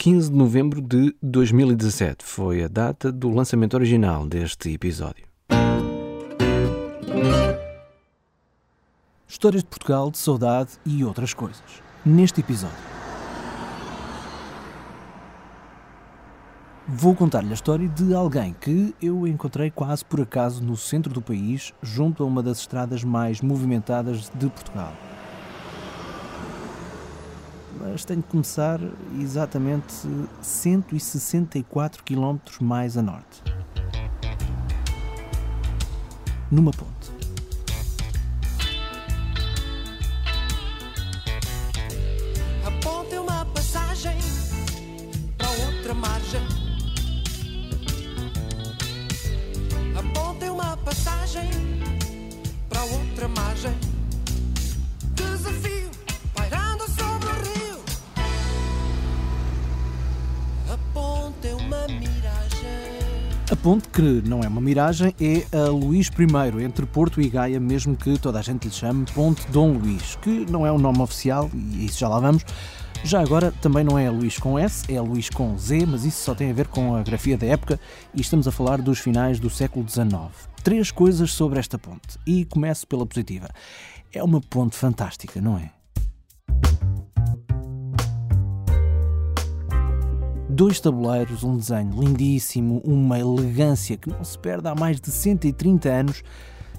15 de novembro de 2017 foi a data do lançamento original deste episódio. Histórias de Portugal, de saudade e outras coisas. Neste episódio. Vou contar-lhe a história de alguém que eu encontrei quase por acaso no centro do país, junto a uma das estradas mais movimentadas de Portugal mas tenho que começar exatamente 164 km mais a norte. Numa ponte. A ponte é uma passagem para outra margem. A ponte é uma passagem para outra margem. A ponte, que não é uma miragem, é a Luís I, entre Porto e Gaia, mesmo que toda a gente lhe chame Ponte Dom Luís, que não é o nome oficial, e isso já lá vamos. Já agora também não é Luís com S, é Luís com Z, mas isso só tem a ver com a grafia da época e estamos a falar dos finais do século XIX. Três coisas sobre esta ponte e começo pela positiva. É uma ponte fantástica, não é? Dois tabuleiros, um desenho lindíssimo, uma elegância que não se perde há mais de 130 anos,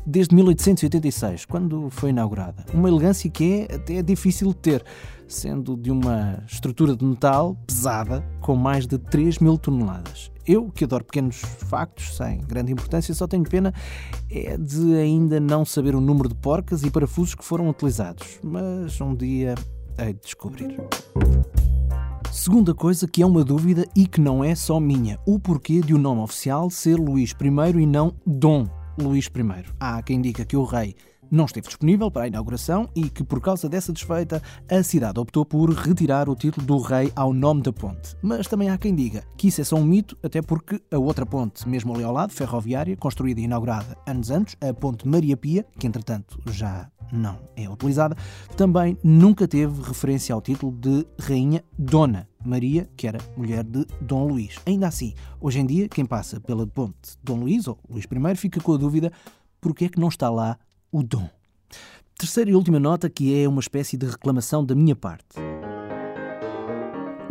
desde 1886, quando foi inaugurada. Uma elegância que é até difícil de ter, sendo de uma estrutura de metal pesada, com mais de 3 mil toneladas. Eu, que adoro pequenos factos sem grande importância, só tenho pena é de ainda não saber o número de porcas e parafusos que foram utilizados, mas um dia hei de descobrir. Segunda coisa que é uma dúvida e que não é só minha: o porquê de o nome oficial ser Luís I e não Dom Luís I. Há quem diga que o rei não esteve disponível para a inauguração e que, por causa dessa desfeita, a cidade optou por retirar o título do rei ao nome da ponte. Mas também há quem diga que isso é só um mito, até porque a outra ponte, mesmo ali ao lado, ferroviária, construída e inaugurada anos antes, a Ponte Maria Pia, que entretanto já não é utilizada, também nunca teve referência ao título de Rainha Dona Maria, que era mulher de Dom Luís. Ainda assim, hoje em dia, quem passa pela ponte Dom Luís ou Luís I fica com a dúvida porque é que não está lá o dom. Terceira e última nota que é uma espécie de reclamação da minha parte.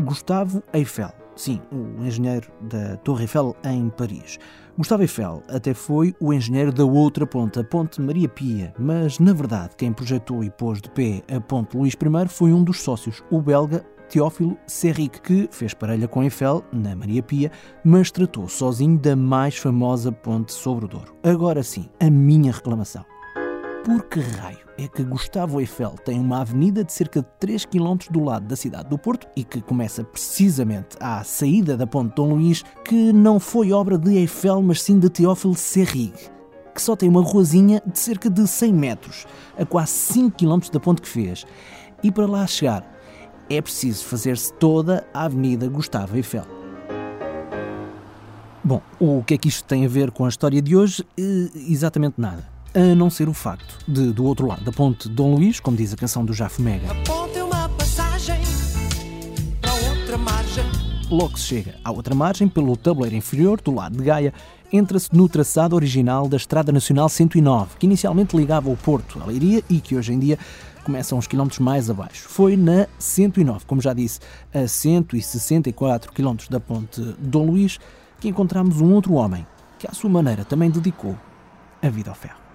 Gustavo Eiffel. Sim, o engenheiro da Torre Eiffel em Paris. Gustavo Eiffel até foi o engenheiro da outra ponte, a Ponte Maria Pia, mas na verdade quem projetou e pôs de pé a Ponte Luís I foi um dos sócios, o belga Teófilo Serrique, que fez parelha com Eiffel na Maria Pia, mas tratou sozinho da mais famosa ponte sobre o Douro. Agora sim, a minha reclamação. Por que raio é que Gustavo Eiffel tem uma avenida de cerca de 3 km do lado da cidade do Porto e que começa precisamente à saída da Ponte Dom Luís, que não foi obra de Eiffel, mas sim de Teófilo Serrigue, que só tem uma ruazinha de cerca de 100 metros, a quase 5 km da ponte que fez. E para lá chegar, é preciso fazer-se toda a Avenida Gustavo Eiffel. Bom, o que é que isto tem a ver com a história de hoje? Exatamente nada a não ser o facto de, do outro lado da ponte Dom Luís, como diz a canção do Jafo Mega, A ponte é uma passagem para outra margem. logo se chega à outra margem, pelo tabuleiro inferior, do lado de Gaia, entra-se no traçado original da Estrada Nacional 109, que inicialmente ligava o Porto à Leiria e que hoje em dia começa uns quilómetros mais abaixo. Foi na 109, como já disse, a 164 quilómetros da ponte Dom Luís, que encontramos um outro homem que, à sua maneira, também dedicou a vida ao ferro.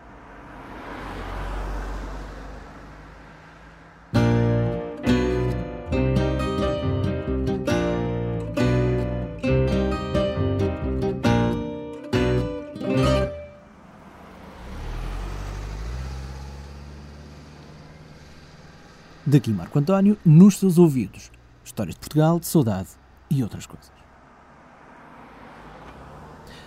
Daqui Marco António, nos seus ouvidos. Histórias de Portugal, de saudade e outras coisas.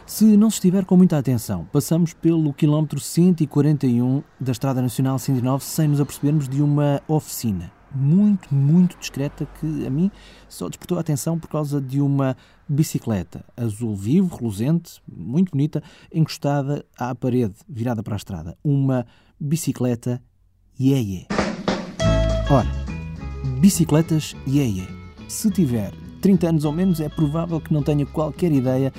Se não se estiver com muita atenção, passamos pelo quilómetro 141 da Estrada Nacional 109 sem nos apercebermos de uma oficina muito, muito discreta que a mim só despertou a atenção por causa de uma bicicleta azul vivo, reluzente, muito bonita, encostada à parede, virada para a estrada. Uma bicicleta Yeye. Ora, bicicletas Yeye. Se tiver 30 anos ou menos, é provável que não tenha qualquer ideia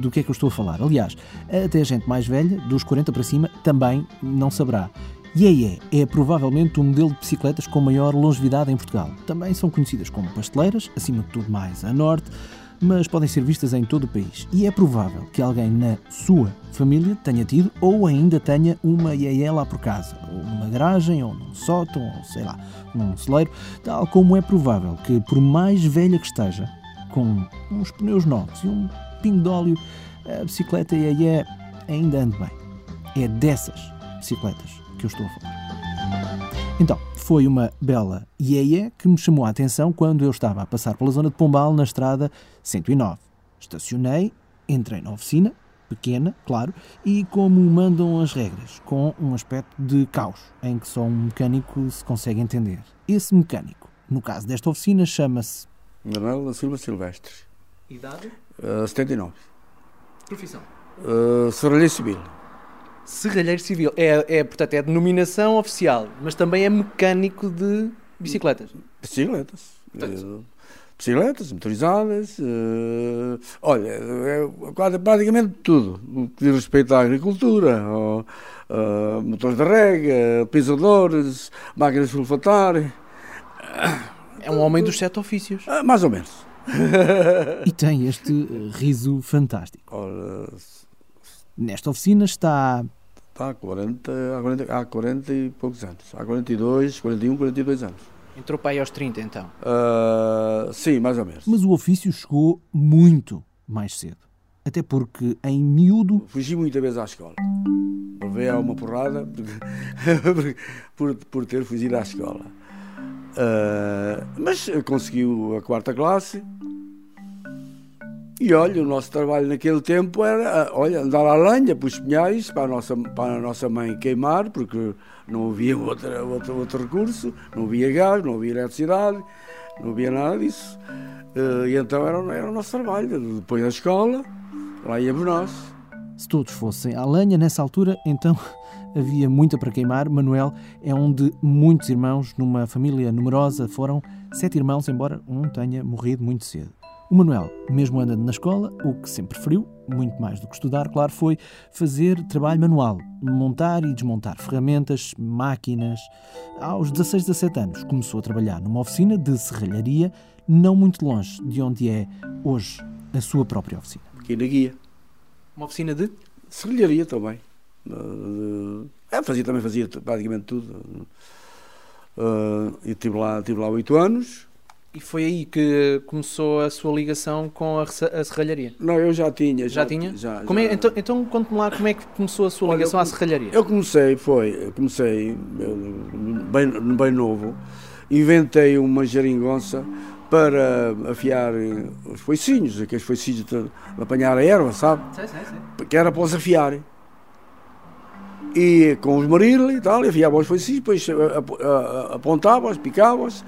do que é que eu estou a falar. Aliás, até a gente mais velha, dos 40 para cima, também não saberá. Yeye é provavelmente o modelo de bicicletas com maior longevidade em Portugal. Também são conhecidas como pasteleiras, acima de tudo mais a norte, mas podem ser vistas em todo o país. E é provável que alguém na sua família tenha tido ou ainda tenha uma Yeye lá por casa, ou numa garagem, ou num sótão, ou sei lá, num celeiro, tal como é provável que, por mais velha que esteja, com uns pneus novos e um pingo de óleo, a bicicleta Yeye ainda ande bem. É dessas bicicletas que eu estou a falar. Então, foi uma bela Yeye que me chamou a atenção quando eu estava a passar pela zona de Pombal na estrada 109. Estacionei, entrei na oficina, pequena, claro, e como mandam as regras, com um aspecto de caos, em que só um mecânico se consegue entender. Esse mecânico, no caso desta oficina, chama-se Manuel da Silva Silvestre, Idade? uh, 79. Profissão. Uh, Serralheiro Civil. Serralheiro Civil. É, é, portanto, é denominação oficial, mas também é mecânico de bicicletas. Bicicletas. Portanto- Uh, bicicletas, motorizadas. uh, olha, é quase praticamente tudo. O que diz respeito à agricultura, ao, uh, motores de rega, pisadores, máquinas de sulfatar. É um homem dos sete ofícios. ah, mais ou menos. e tem este riso fantástico. Ora, Nesta oficina está está há 40, há 40, há 40 e poucos anos. Há 42, 41, 42 anos. Entrou para aí aos 30, então. Uh, sim, mais ou menos. Mas o ofício chegou muito mais cedo. Até porque, em miúdo, Fugi muita vez à escola. Levei a uma porrada porque- por, por ter fugido à escola. Ah, mas conseguiu a quarta classe. E olha, o nosso trabalho naquele tempo era olha, andar à lenha para os pinhais, para a nossa, para a nossa mãe queimar, porque não havia outra, outro, outro recurso, não havia gás, não havia eletricidade, não havia nada disso. Ah, e então era, era o nosso trabalho. Depois da escola, lá íamos nós. se todos fossem à lenha nessa altura, então havia muita para queimar. Manuel é um de muitos irmãos numa família numerosa. Foram sete irmãos, embora um tenha morrido muito cedo. O Manuel, mesmo andando na escola, o que sempre preferiu, muito mais do que estudar, claro, foi fazer trabalho manual, montar e desmontar ferramentas, máquinas. Aos 16, 17 anos, começou a trabalhar numa oficina de serralharia, não muito longe de onde é hoje a sua própria oficina. Aqui na guia. Uma oficina de? Serrilharia também. Uh, é, fazia, também fazia praticamente tudo. Uh, e estive lá, estive lá oito anos. E foi aí que começou a sua ligação com a, a serralharia. Não, eu já tinha. Já, tinha? Já, Como é- já. então então conte-me lá como é que começou a sua Olha, ligação eu- à serralharia. Eu comecei, foi, comecei bem, bem novo, inventei uma geringonça para afiar eh, os foicinhos, aqueles foicinhos de, apanhar a erva, sabe? Sei, sei, sei. que era para os afiar. E com os maril e tal, afiava os foices, depois a- a- apontava-os, picava-os,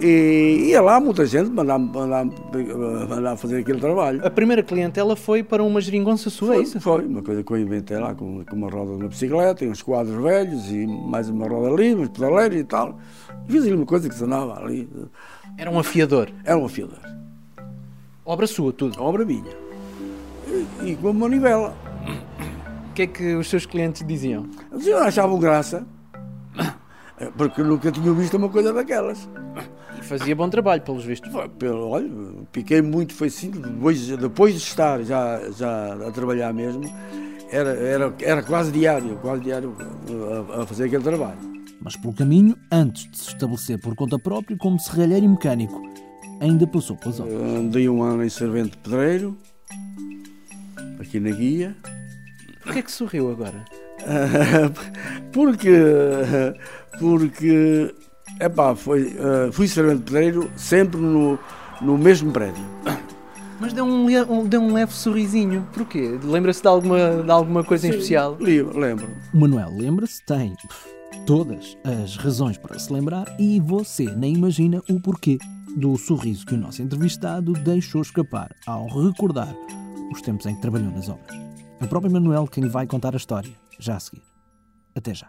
e ia lá muita gente mandar, mandar, mandar fazer aquele trabalho. A primeira clientela foi para uma geringonça sua, é Foi, isso? foi uma coisa que eu inventei lá, com, com uma roda de uma bicicleta, e uns quadros velhos, e mais uma roda ali, uns pedaleiros e tal. Fiz ali uma coisa que se andava ali. Era um afiador. Era um afiador. Obra sua, tudo. Obra minha. E, e com uma manivela. O que é que os seus clientes diziam? Eles achavam graça, porque nunca tinham visto uma coisa daquelas. E fazia bom trabalho, pelos vistos. Pelo, olha, piquei muito, foi assim, depois, depois de estar já, já a trabalhar mesmo, era, era, era quase diário, quase diário a, a fazer aquele trabalho. Mas pelo caminho, antes de se estabelecer por conta própria como serralheiro e mecânico, ainda passou pelas obras. Andei um ano em servente pedreiro, aqui na guia, Porquê é que sorriu agora? porque, porque epá, foi, eh, fui servente pedreiro sempre no, no mesmo prédio. Mas deu um, um- deu um leve sorrisinho. Porquê? Lembra-se de alguma, de alguma coisa em especial? Lembro, Manuel lembra-se, tem todas as razões para se lembrar e você nem imagina o porquê do sorriso que o nosso entrevistado deixou escapar ao recordar os tempos em que trabalhou nas obras. É o próprio Manuel quem lhe vai contar a história, já a seguir. Até já.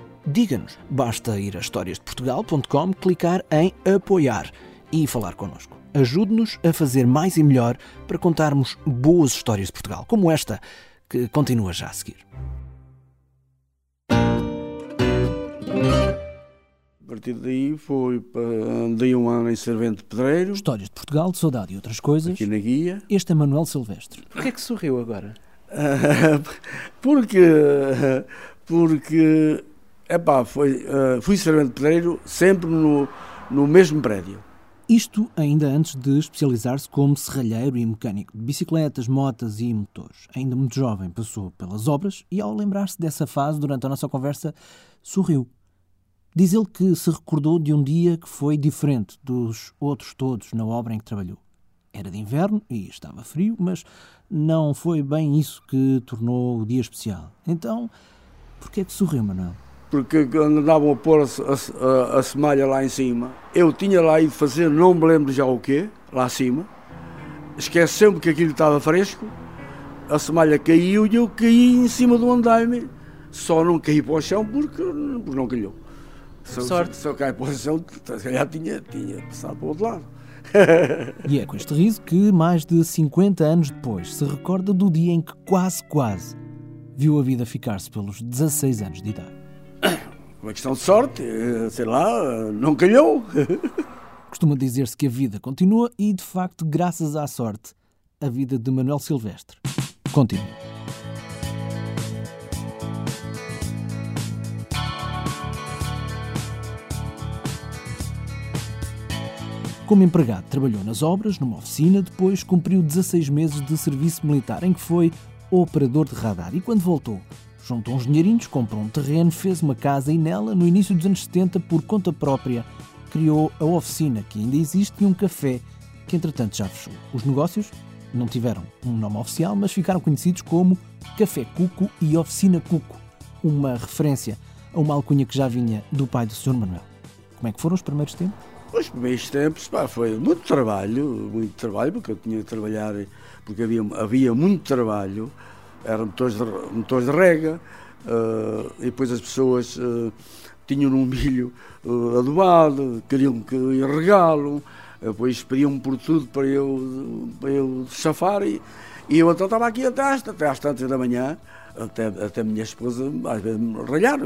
diga-nos. Basta ir a historiasdeportugal.com, clicar em apoiar e falar connosco. Ajude-nos a fazer mais e melhor para contarmos boas histórias de Portugal, como esta, que continua já a seguir. A partir daí foi para, andei um ano em servente pedreiro, Histórias de Portugal, de saudade e outras coisas. aqui na guia. Este é Manuel Silvestre. Porquê é que sorriu agora? porque, porque epá, foi, eh, fui servente pedreiro sempre no, no mesmo prédio. Isto ainda antes de especializar-se como serralheiro e mecânico de bicicletas, motas e motores. Ainda muito jovem, passou pelas obras e, ao lembrar-se dessa fase durante a nossa conversa, sorriu. Diz ele que se recordou de um dia que foi diferente dos outros todos na obra em que trabalhou. Era de inverno e estava frio, mas não foi bem isso que tornou o dia especial. Então, porquê é que sorriu, Manuel? Porque quando andavam a pôr a, a, a semalha lá em cima, eu tinha lá ido fazer, não me lembro já o quê, lá acima, esquece sempre que aquilo estava fresco, a semalha caiu e eu caí em cima do andaime, só não caí para o chão porque, porque não calhou. Se, Sorte. se, se eu caí para o chão, se calhar tinha, tinha passado para o outro lado. E é com este riso que, mais de 50 anos depois, se recorda do dia em que quase, quase viu a vida ficar-se pelos 16 anos de idade. Uma questão de sorte, eh, sei lá, não calhou. Costuma dizer-se que a vida continua e, de facto, graças à sorte, a vida de Manuel Silvestre continua. Como empregado, trabalhou nas obras, numa oficina, depois cumpriu 16 meses de serviço militar, em que foi operador de radar. E quando voltou, juntou uns dinheirinhos, comprou um terreno, fez uma casa e nela, no início dos anos 70, por conta própria, criou a oficina, que ainda existe, e um café, que entretanto já fechou. Os negócios não tiveram um nome oficial, mas ficaram conhecidos como Café Cuco e Oficina Cuco, uma referência a uma alcunha que já vinha do pai do Sr. Manuel. Como é que foram os primeiros tempos? Os primeiros tempos pá, foi muito trabalho, muito trabalho, porque eu tinha que trabalhar, porque havia, havia muito trabalho, eram motores de, motores de rega, uh, e depois as pessoas uh, tinham um milho uh, adubado, queriam que eu regá-lo, depois pediam-me por tudo para eu, para eu chafar, e, e eu então estava aqui até às, até às tantas da manhã, até, até a minha esposa às vezes me ralhar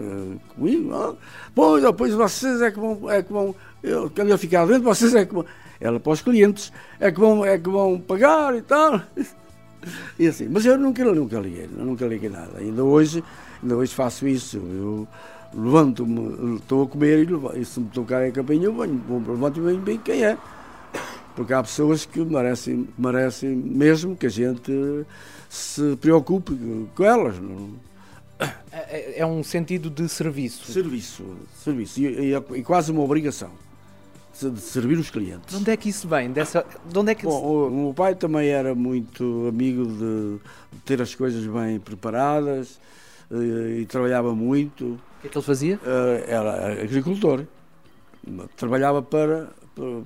comigo. Ah, pois, depois vocês é que vão, é que vão eu, eu ficar dentro, vocês é que vão, ela para os clientes, é que vão, é que vão pagar e tal. E assim, mas eu nunca, nunca liguei, nunca liguei nada. Ainda hoje, ainda hoje faço isso. Eu levanto-me, estou a comer e, e se me tocar a campainha, eu venho, levanto e venho bem quem é. Porque há pessoas que merecem, merecem mesmo que a gente se preocupe com elas. Não? É, é um sentido de serviço. Serviço, serviço. E, e, e quase uma obrigação de servir os clientes. De onde é que isso vem? Dessa, de onde é que Bom, o, o meu pai também era muito amigo de, de ter as coisas bem preparadas e, e trabalhava muito. O que é que ele fazia? Eh, Era agricultor. Trabalhava para,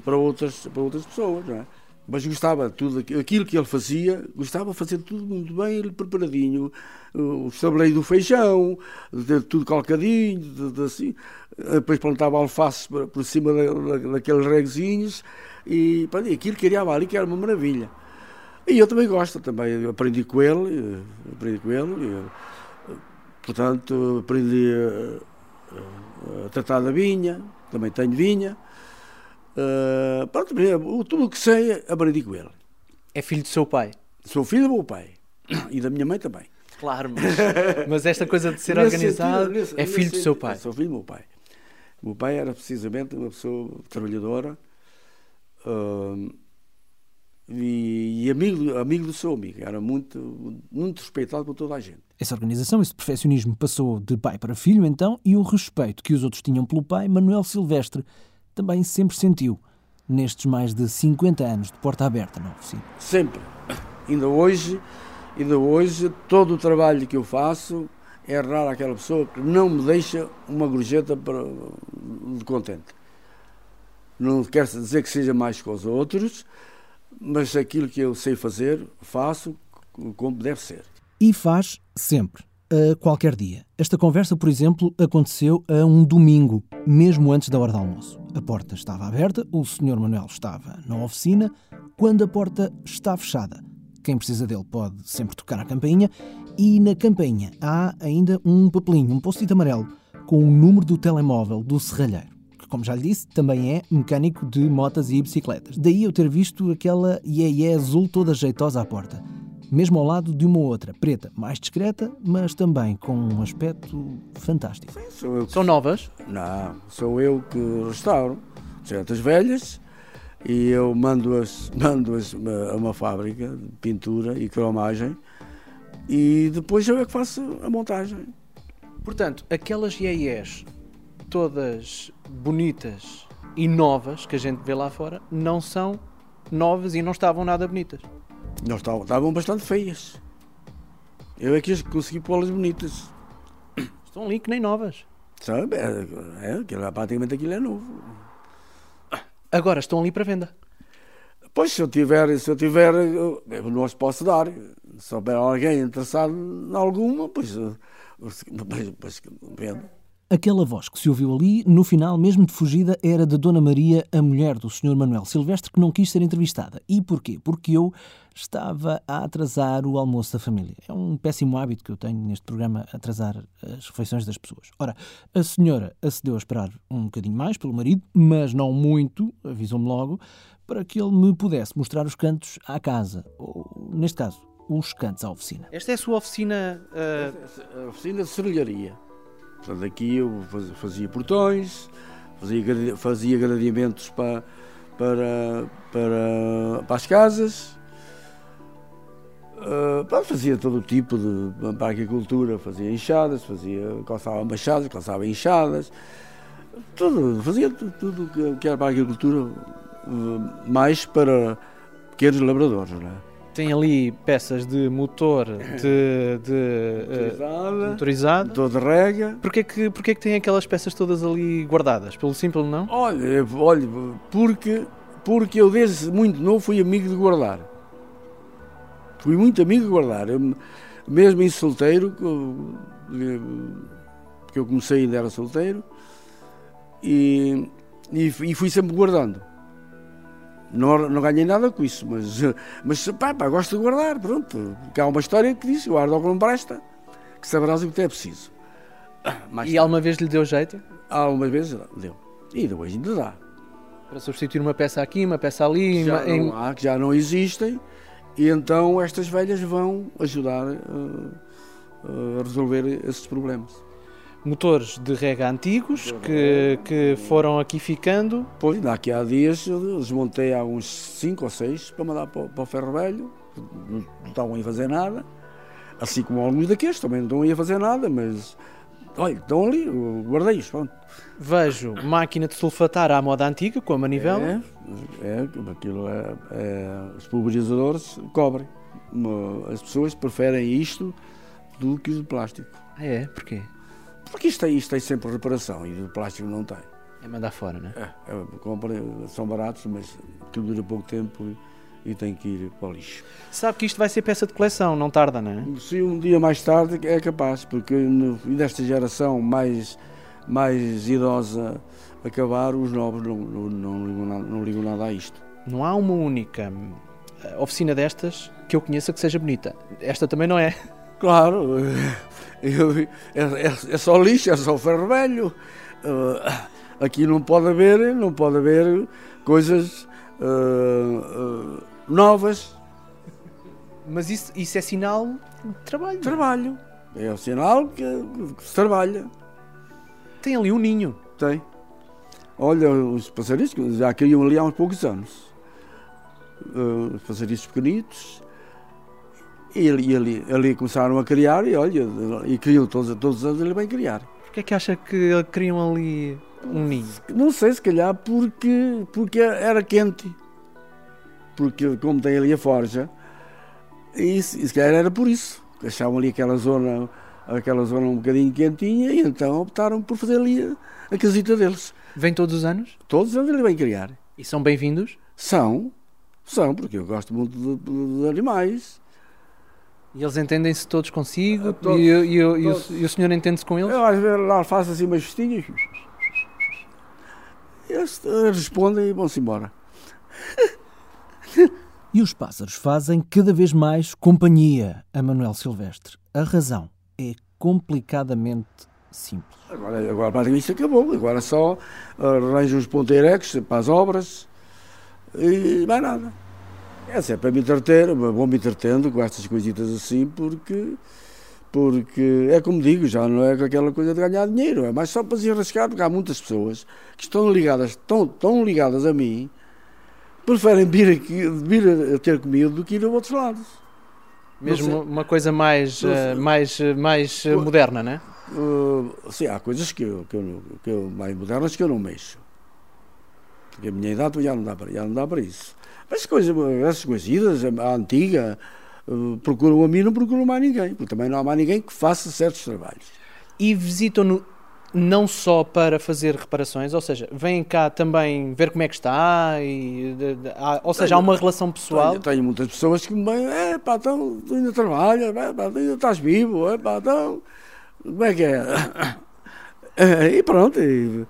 para, outras, para outras pessoas, não é? Mas gostava tudo aquilo que ele fazia, gostava de fazer tudo muito bem, preparadinho. O estabeleiro do feijão, de tudo calcadinho, de, de assim. Depois plantava alface por, cima da, daqueles regozinhos e aquilo criava ali que era uma maravilha. E eu também gosto, também aprendi com ele, aprendi com ele, e, portanto aprendi a, a tratar da vinha, também tenho vinha. Uh, pronto, tudo o que sei aprendi com ele. É filho do seu pai? Sou filho do meu pai e da minha mãe também. Claro, mas, mas esta coisa de ser organizado nesse, é filho do seu pai. Sou filho do meu pai. O meu pai era precisamente uma pessoa trabalhadora uh, e, e, amigo, amigo do seu amigo. Era muito, muito respeitado por toda a gente. Essa organização, esse perfeccionismo passou de pai para filho, então, e o respeito que os outros tinham pelo pai, Manuel Silvestre também sempre sentiu nestes mais de 50 anos de porta aberta na oficina. Sempre. Ainda hoje, ainda hoje, todo o trabalho que eu faço é raro aquela pessoa que não me deixa uma gorjeta para, de contente. Não quer dizer que seja mais que os outros, mas aquilo que eu sei fazer, faço como deve ser. E faz sempre, a qualquer dia. Esta conversa, por exemplo, aconteceu a um domingo, mesmo antes da hora do almoço. A porta estava aberta, o Sr. Manuel estava na oficina, quando a porta está fechada. Quem precisa dele pode sempre tocar a campainha e na campainha há ainda um papelinho, um post-it amarelo, com o número do telemóvel do serralheiro que, como já lhe disse, também é mecânico de motas e bicicletas. Daí eu ter visto aquela iê azul toda jeitosa à porta mesmo ao lado de uma outra, preta, mais discreta, mas também com um aspecto fantástico. Sou eu que... São novas? Não, sou eu que restauro certas velhas e eu mando-as mando -as a uma fábrica de pintura e cromagem e depois eu é que faço a montagem. Portanto, aquelas IES todas bonitas e novas que a gente vê lá fora não são novas e não estavam nada bonitas. Não estavam, bastante feias. Eu é que consegui pô-las bonitas. Estão ali que nem novas. Sabe? É, é, praticamente aquilo é novo. Agora estão ali para venda. Pois, se eu tiver, se eu tiver, eu não as posso dar. Se houver alguém interessado em alguma, pois, pois, pois vendo. Aquela voz que se ouviu ali, no final, mesmo de fugida, era de Dona Maria, a mulher do Sr. Manuel Silvestre, que não quis ser entrevistada. E porquê? Porque eu estava a atrasar o almoço da família. É um péssimo hábito que eu tenho neste programa, atrasar as refeições das pessoas. Ora, a senhora acedeu a esperar um bocadinho mais pelo marido, mas não muito, avisou-me logo, para que ele me pudesse mostrar os cantos à casa. Ou, neste caso, os cantos à oficina. Esta é a sua oficina. Uh... A oficina de serralharia. Portanto, aqui eu fazia portões, fazia, fazia gradeamentos para, para, para, para as casas, uh, fazia todo o tipo de agricultura, fazia enxadas, fazia, calçava machadas, calçava enxadas, tudo, fazia tudo, tudo que era para a agricultura, uh, mais para pequenos labradores, não é? Tem ali peças de motor de, de uh, motorizado, motor de rega. Porquê que, porquê que tem aquelas peças todas ali guardadas? Pelo simples não? Olha, olha porque, porque eu desde muito novo fui amigo de guardar. Fui muito amigo de guardar. Eu, mesmo em solteiro, porque eu comecei ainda era solteiro, e, e, e fui sempre guardando. Não, não ganhei nada com isso, mas, mas pá, pá, gosto de guardar, pronto. Porque há uma história que diz: guarda o que não presta, que saberás o que é preciso. Mais e alguma vez lhe deu jeito? Alguma vez deu. E depois ainda dá. Para substituir uma peça aqui, uma peça ali. Já em... não há, que já não existem, e então estas velhas vão ajudar uh, a resolver esses problemas motores de rega antigos que, que foram aqui ficando. Pois, daqui há dias desmontei há uns 5 ou 6 para mandar para, para o ferro velho, não, não estavam a fazer nada, assim como alguns daqueles também não estão a fazer nada, mas olha, estão ali, guardei-os, pronto. Vejo máquina de sulfatar à moda antiga, com a manivela. É, é aquilo é, é os pulverizadores cobrem. As pessoas preferem isto do que o plástico. Ah, é? Porquê? Porque isto tem sempre reparação e o plástico não tem. É mandar fora, não é? É, é compra, são baratos, mas tudo dura pouco tempo e, e tem que ir para o lixo. Sabe que isto vai ser peça de coleção, não tarda, não é? Se um dia mais tarde é capaz, porque no, nesta geração mais, mais idosa acabar, os novos não, não, não, ligam nada, não ligam nada a isto. Não há uma única eh, oficina destas que eu conheça que seja bonita. Esta também não é. Claro, eu, é, é, é, só lixo, é só ferro velho. Uh, aqui não pode haver, não pode haver coisas uh, uh, novas. Mas isso, isso é sinal de trabalho. Trabalho. É o sinal que, que se trabalha. Tem ali um ninho. Tem. Olha, os passarinhos já criam ali há uns poucos anos. os passarinhos pequenitos e ali, ali, ali começaram a criar e olha, e criam todos, todos os anos ele vem criar. Porquê é que acha que criam ali um ninho? Não sei, se calhar porque, porque era quente. Porque como tem ali a forja, e se, calhar era por isso. Achavam ali aquela zona, aquela zona um bocadinho quentinha e então optaram por fazer ali a, a casita deles. Vem todos os anos? Todos eles bem criar. E são bem-vindos? São, são, porque eu gosto muito de, de- de animais. E eles entendem-se todos consigo? Ah, todos, e, e- e- e o- todos. e o senhor entende-se com eles? Eu às vezes lá faço assim umas festinhas. Eles respondem e vão-se embora. E os pássaros fazem cada vez mais companhia a Manuel Silvestre. A razão é complicadamente simples. Agora, agora praticamente isto acabou. Agora só arranjo uns ponteirecos para as obras e mais nada. É sempre para me entreter, vou me entretendo com estas coisitas assim, porque, porque é como digo, já não é aquela coisa de ganhar dinheiro, é mais só para se arriscar, porque há muitas pessoas que estão ligadas, tão, tão ligadas a mim, preferem vir, aqui, vir a ter comigo do que ir a outros lados. Mesmo uma coisa mais, sei. mais, eh, mais eh, moderna, não é? Uh, sim, há coisas que eu, que, eu, que eu mais modernas que eu não mexo. Porque a minha idade já não dá para, já não dá para isso. Mas coisas, essas coisitas, a antiga, uh, procuram a mim, não procuram mais ninguém. Porque também não há mais ninguém que faça certos trabalhos. E visitam-no não só para fazer reparações, ou seja, vêm cá também ver como é que está, e, ou seja, há uma relação pessoal. Tenho, tenho muitas pessoas que me vêm, é pá, então, tu ainda trabalhas, é, pá, tu ainda estás vivo, é pá, então, como é que é? E pronto, e,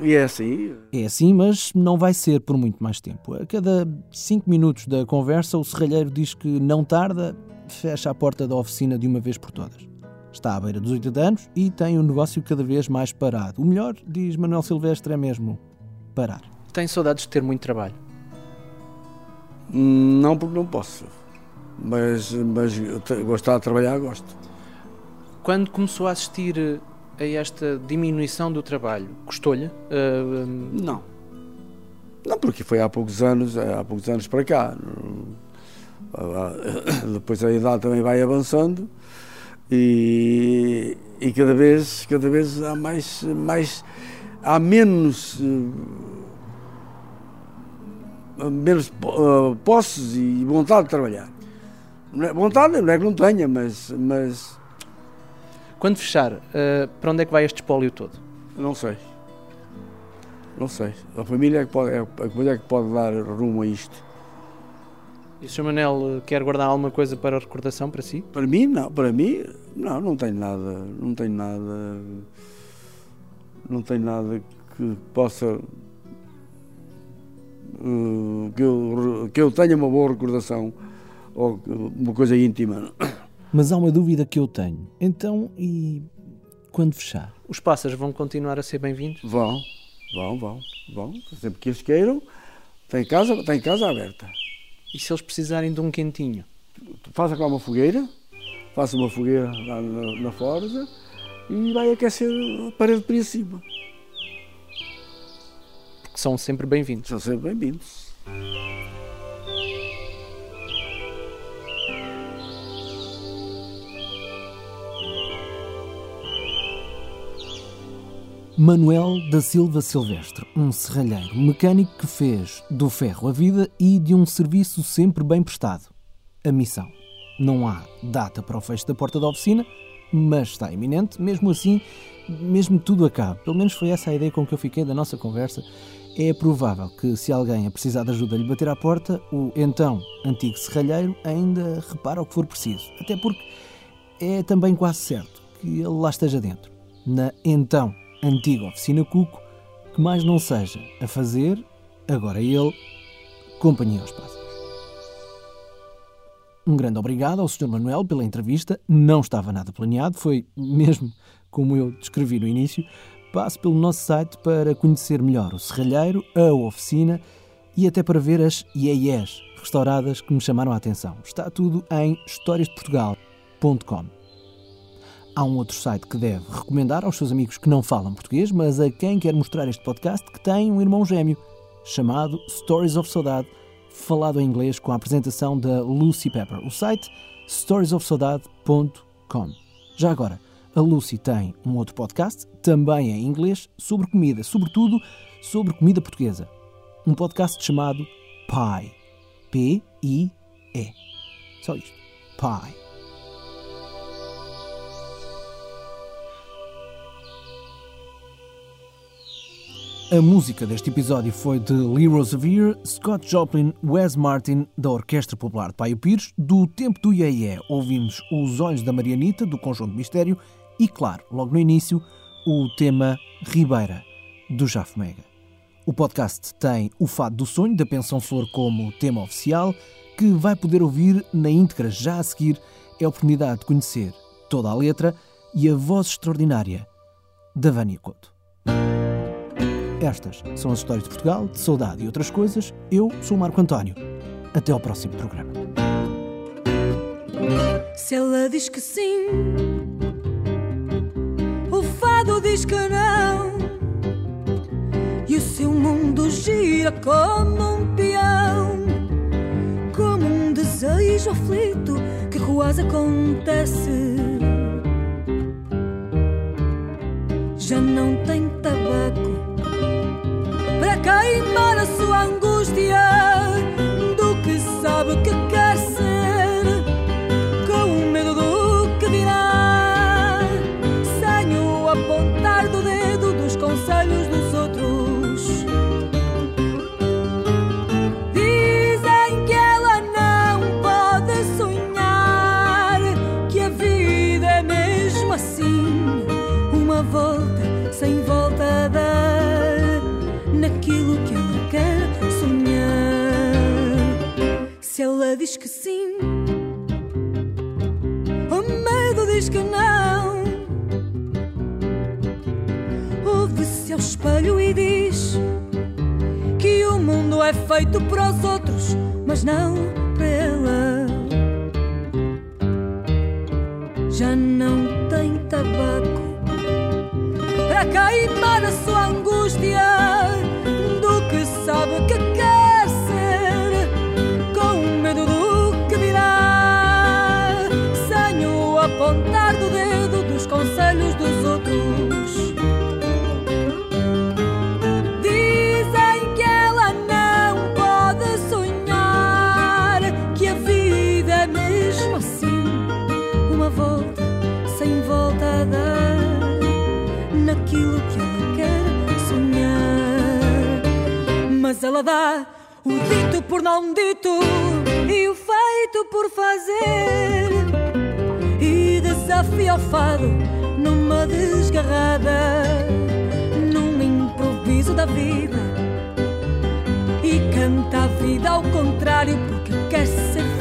e é assim. É assim, mas não vai ser por muito mais tempo. A cada 5 minutos da conversa, o serralheiro diz que não tarda, fecha a porta da oficina de uma vez por todas. Está à beira dos 80 anos e tem o negócio cada vez mais parado. O melhor, diz Manuel Silvestre, é mesmo parar. Tem saudades de ter muito trabalho. Não porque não posso. Mas, mas gostar de trabalhar, gosto. Quando começou a assistir a esta diminuição do trabalho, custou-lhe? Eh, hum, Não. Não, porque foi há poucos anos, há poucos anos para cá. Ah, ah, Depois a idade também vai avançando e, e cada vez, cada vez há mais, mais há menos eh, menos eh, posses e vontade de trabalhar. É- Vontade não é que não tenha, mas, mas quando fechar, eh, para onde é que vai este espólio todo? Não sei. Não sei. A família é que pode, é, a é que pode dar rumo a isto. E o Sr. Manel eh, quer guardar alguma coisa para recordação para si? Para mim, não. Para mim, não, não tenho nada. Não tenho nada. Não tenho nada que possa. eh, que, eu, que eu tenha uma boa recordação ou uma coisa íntima. Mas há uma dúvida que eu tenho. Então, e quando fechar? Os pássaros vão continuar a ser bem-vindos? Vão, vão, vão, vão. Sempre que eles queiram, tem casa, tem casa aberta. E se eles precisarem de um quentinho? faça cá uma fogueira, faça uma fogueira lá na, na forja e vai aquecer a parede para cima. Que são sempre bem-vindos. São sempre bem-vindos. Manuel da Silva Silvestre, um serralheiro mecânico que fez do ferro a vida e de um serviço sempre bem prestado. A missão. Não há data para o fecho da porta da oficina, mas está iminente. Mesmo assim, mesmo tudo acabe, pelo menos foi essa a ideia com que eu fiquei da nossa conversa, é provável que se alguém a precisar de ajuda lhe bater à porta, o então antigo serralheiro ainda repara o que for preciso. Até porque é também quase certo que ele lá esteja dentro, na então antiga oficina Cuco, que mais não seja a fazer, agora ele, companhia aos pássaros. Um grande obrigado ao Sr. Manuel pela entrevista, não estava nada planeado, foi mesmo como eu descrevi no início. Passe pelo nosso site para conhecer melhor o serralheiro, a oficina e até para ver as IES restauradas que me chamaram a atenção. Está tudo em historiasdeportugal.com. Há um outro site que deve recomendar aos seus amigos que não falam português, mas a quem quer mostrar este podcast que tem um irmão gêmeo, chamado Stories of Saudade, falado em inglês com a apresentação da Lucy Pepper. O site storiesofsaudade.com. Já agora, A Lucy tem um outro podcast, também em inglês, sobre comida, sobretudo sobre comida portuguesa. Um podcast chamado Pie. P-I-E. Só isto. Pie. A música deste episódio foi de Lee Rosevere, Scott Joplin, Wes Martin, da Orquestra Popular de Paio Pires, do Tempo do Iê ouvimos Os Olhos da Marianita, do Conjunto Mistério, e, claro, logo no início, o tema Ribeira, do Jafo Mega. O podcast tem o Fado do Sonho, da Pensão Flor, como tema oficial, que vai poder ouvir na íntegra já a seguir. É a oportunidade de conhecer toda a letra e a voz extraordinária da Vânia Couto. Estas são as histórias de Portugal, de saudade e outras coisas. Eu sou o Marco António. Até ao próximo programa. Se ela diz que sim, o fado diz que não. E o seu mundo gira como um peão, como um desejo aflito que quase acontece. Já não tem tabaco gain para su angustia. É feito para os outros, mas não para ela. Já não tem tabaco para queimar a sua angústia ela dá o dito por não dito e o feito por fazer. E desafia o fado numa desgarrada, num improviso da vida. E canta a vida ao contrário porque quer ser